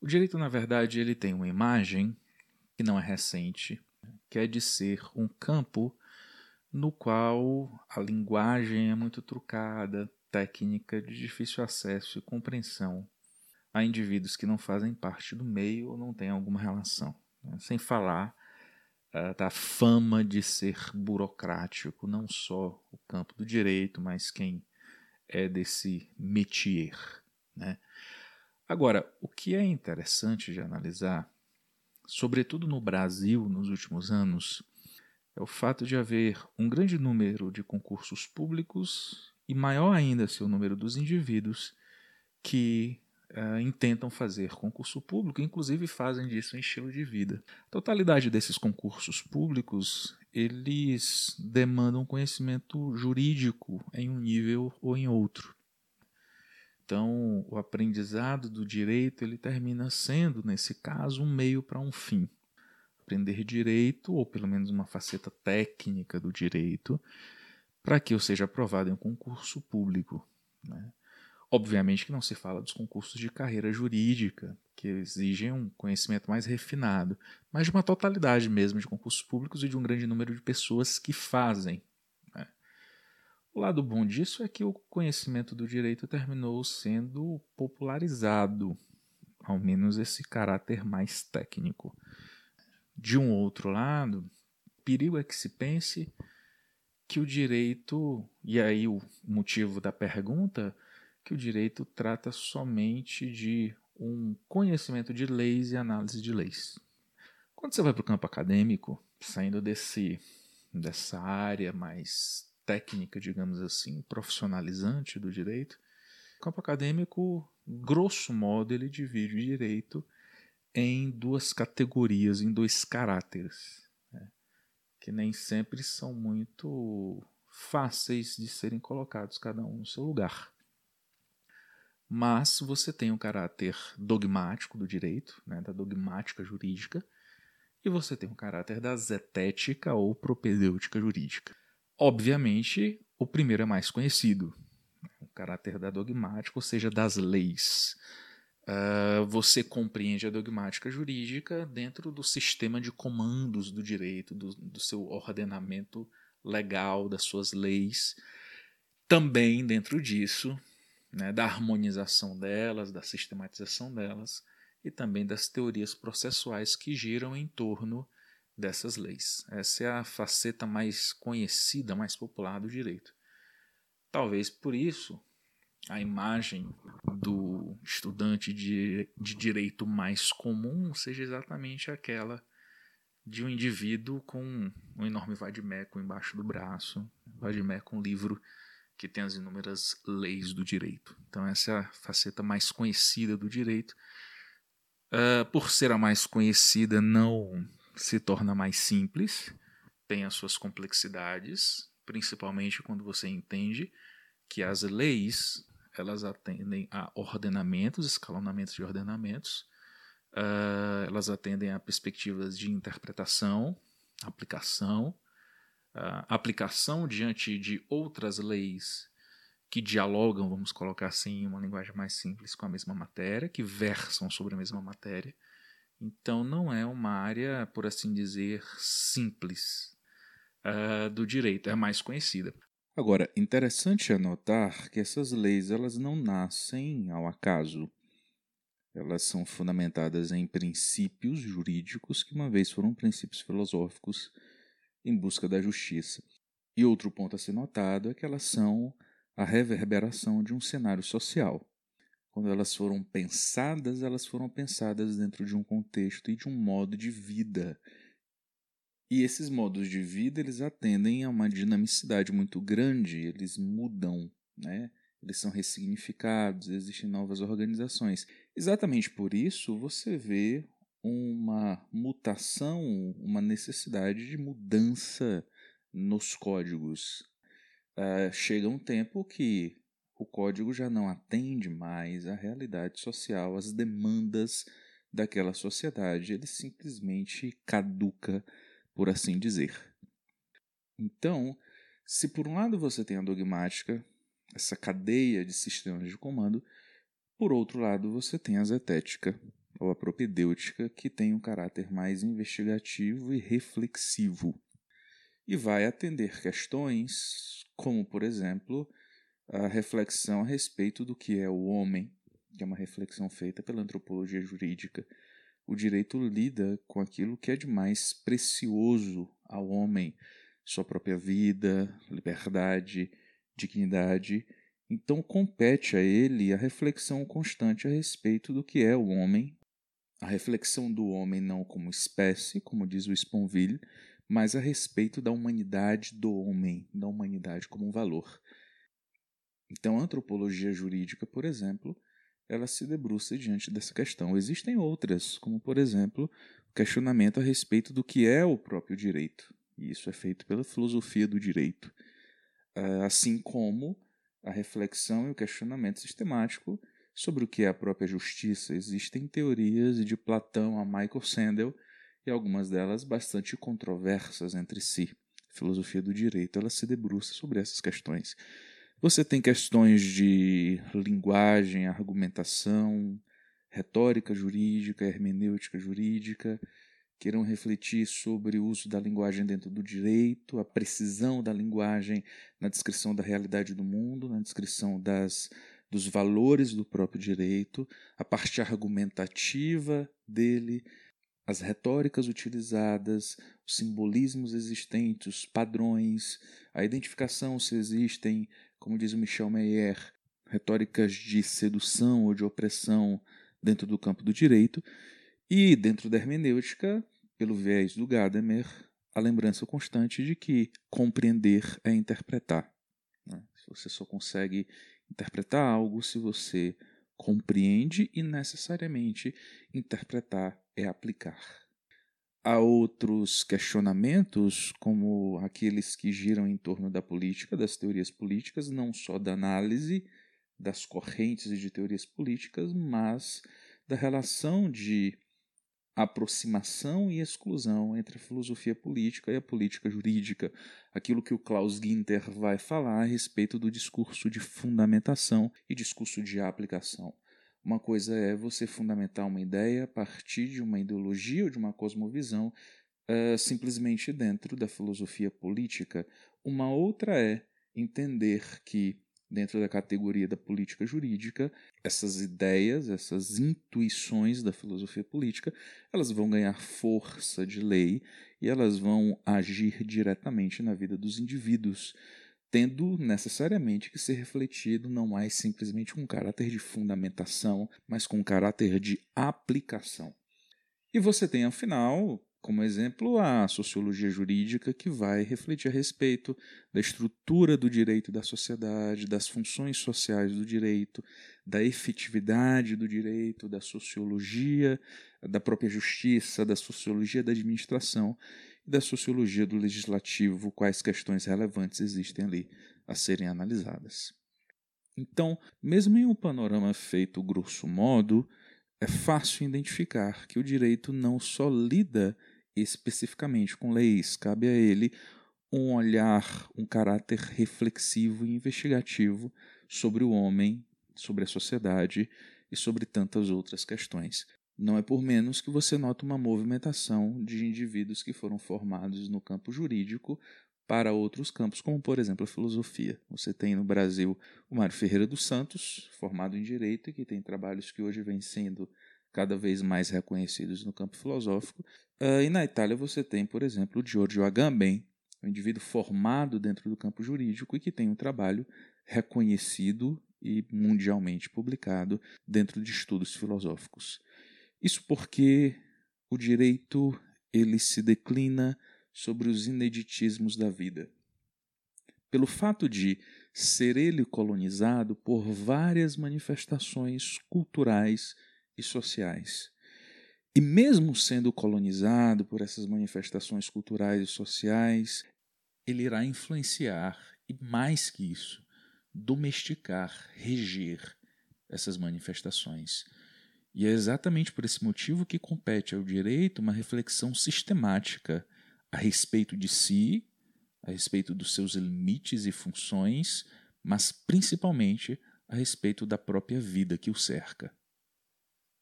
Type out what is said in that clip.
O direito, na verdade, ele tem uma imagem que não é recente, que é de ser um campo no qual a linguagem é muito trucada, técnica, de difícil acesso e compreensão a indivíduos que não fazem parte do meio ou não têm alguma relação. Né? Sem falar uh, da fama de ser burocrático, não só o campo do direito, mas quem é desse métier. Né? Agora, o que é interessante de analisar, sobretudo no Brasil nos últimos anos, é o fato de haver um grande número de concursos públicos e maior ainda seu número dos indivíduos que uh, intentam fazer concurso público, inclusive fazem disso em estilo de vida. A totalidade desses concursos públicos eles demandam conhecimento jurídico em um nível ou em outro. Então, o aprendizado do direito ele termina sendo, nesse caso, um meio para um fim. Aprender direito, ou pelo menos uma faceta técnica do direito, para que eu seja aprovado em um concurso público. Né? Obviamente que não se fala dos concursos de carreira jurídica, que exigem um conhecimento mais refinado, mas de uma totalidade mesmo de concursos públicos e de um grande número de pessoas que fazem. O lado bom disso é que o conhecimento do direito terminou sendo popularizado, ao menos esse caráter mais técnico. De um outro lado, perigo é que se pense que o direito, e aí o motivo da pergunta, que o direito trata somente de um conhecimento de leis e análise de leis. Quando você vai para o campo acadêmico, saindo desse, dessa área mais técnica, digamos assim, profissionalizante do direito, o campo acadêmico, grosso modo, ele divide o direito em duas categorias, em dois caráteres, né, que nem sempre são muito fáceis de serem colocados cada um no seu lugar mas você tem o caráter dogmático do direito, né, da dogmática jurídica, e você tem o caráter da zetética ou propedêutica jurídica. Obviamente, o primeiro é mais conhecido, o caráter da dogmática, ou seja, das leis. Uh, você compreende a dogmática jurídica dentro do sistema de comandos do direito, do, do seu ordenamento legal, das suas leis. Também dentro disso, né, da harmonização delas, da sistematização delas e também das teorias processuais que giram em torno dessas leis. Essa é a faceta mais conhecida, mais popular do direito. Talvez por isso a imagem do estudante de, de direito mais comum seja exatamente aquela de um indivíduo com um enorme vadimeco embaixo do braço, vadimeco, um livro que tem as inúmeras leis do direito. Então, essa é a faceta mais conhecida do direito. Uh, por ser a mais conhecida, não se torna mais simples, tem as suas complexidades, principalmente quando você entende que as leis elas atendem a ordenamentos, escalonamentos de ordenamentos, uh, elas atendem a perspectivas de interpretação, aplicação, aplicação diante de outras leis que dialogam, vamos colocar assim, em uma linguagem mais simples com a mesma matéria, que versam sobre a mesma matéria. Então não é uma área, por assim dizer, simples uh, do direito, é mais conhecida. Agora, interessante anotar que essas leis elas não nascem ao acaso. Elas são fundamentadas em princípios jurídicos que uma vez foram princípios filosóficos em busca da justiça. E outro ponto a ser notado é que elas são a reverberação de um cenário social. Quando elas foram pensadas, elas foram pensadas dentro de um contexto e de um modo de vida. E esses modos de vida, eles atendem a uma dinamicidade muito grande, eles mudam, né? Eles são ressignificados, existem novas organizações. Exatamente por isso, você vê uma mutação, uma necessidade de mudança nos códigos. Uh, chega um tempo que o código já não atende mais à realidade social, às demandas daquela sociedade, ele simplesmente caduca, por assim dizer. Então, se por um lado você tem a dogmática, essa cadeia de sistemas de comando, por outro lado você tem a zetética, ou a propedêutica, que tem um caráter mais investigativo e reflexivo. E vai atender questões como, por exemplo, a reflexão a respeito do que é o homem, que é uma reflexão feita pela antropologia jurídica. O direito lida com aquilo que é de mais precioso ao homem, sua própria vida, liberdade, dignidade. Então compete a ele a reflexão constante a respeito do que é o homem, a reflexão do homem não como espécie, como diz o Sponville, mas a respeito da humanidade do homem, da humanidade como um valor. Então, a antropologia jurídica, por exemplo, ela se debruça diante dessa questão. Existem outras, como, por exemplo, o questionamento a respeito do que é o próprio direito. E isso é feito pela filosofia do direito. Ah, assim como a reflexão e o questionamento sistemático sobre o que é a própria justiça. Existem teorias de Platão a Michael Sandel e algumas delas bastante controversas entre si. A filosofia do direito ela se debruça sobre essas questões. Você tem questões de linguagem, argumentação, retórica jurídica, hermenêutica jurídica, que irão refletir sobre o uso da linguagem dentro do direito, a precisão da linguagem na descrição da realidade do mundo, na descrição das, dos valores do próprio direito, a parte argumentativa dele, as retóricas utilizadas, os simbolismos existentes, os padrões, a identificação se existem, como diz o Michel Meyer, retóricas de sedução ou de opressão dentro do campo do direito, e dentro da hermenêutica, pelo viés do Gadamer, a lembrança constante de que compreender é interpretar. Né? Você só consegue interpretar algo se você compreende e necessariamente interpretar é aplicar. Há outros questionamentos, como aqueles que giram em torno da política, das teorias políticas, não só da análise das correntes de teorias políticas, mas da relação de aproximação e exclusão entre a filosofia política e a política jurídica, aquilo que o Klaus Ginter vai falar a respeito do discurso de fundamentação e discurso de aplicação. Uma coisa é você fundamentar uma ideia a partir de uma ideologia ou de uma cosmovisão uh, simplesmente dentro da filosofia política. Uma outra é entender que dentro da categoria da política jurídica, essas ideias, essas intuições da filosofia política, elas vão ganhar força de lei e elas vão agir diretamente na vida dos indivíduos, tendo necessariamente que ser refletido não mais simplesmente com caráter de fundamentação, mas com caráter de aplicação. E você tem, afinal, como exemplo, a sociologia jurídica, que vai refletir a respeito da estrutura do direito da sociedade, das funções sociais do direito, da efetividade do direito, da sociologia da própria justiça, da sociologia da administração e da sociologia do legislativo, quais questões relevantes existem ali a serem analisadas. Então, mesmo em um panorama feito grosso modo, é fácil identificar que o direito não só lida especificamente com leis, cabe a ele um olhar, um caráter reflexivo e investigativo sobre o homem, sobre a sociedade e sobre tantas outras questões. Não é por menos que você nota uma movimentação de indivíduos que foram formados no campo jurídico para outros campos, como por exemplo a filosofia. Você tem no Brasil o Mário Ferreira dos Santos, formado em Direito, e que tem trabalhos que hoje vêm sendo cada vez mais reconhecidos no campo filosófico. Uh, e na Itália você tem, por exemplo, o Giorgio Agamben, um indivíduo formado dentro do campo jurídico e que tem um trabalho reconhecido e mundialmente publicado dentro de estudos filosóficos. Isso porque o direito ele se declina sobre os ineditismos da vida. Pelo fato de ser ele colonizado por várias manifestações culturais e sociais. E mesmo sendo colonizado por essas manifestações culturais e sociais, ele irá influenciar e mais que isso, domesticar, reger essas manifestações. E é exatamente por esse motivo que compete ao direito uma reflexão sistemática a respeito de si, a respeito dos seus limites e funções, mas principalmente a respeito da própria vida que o cerca.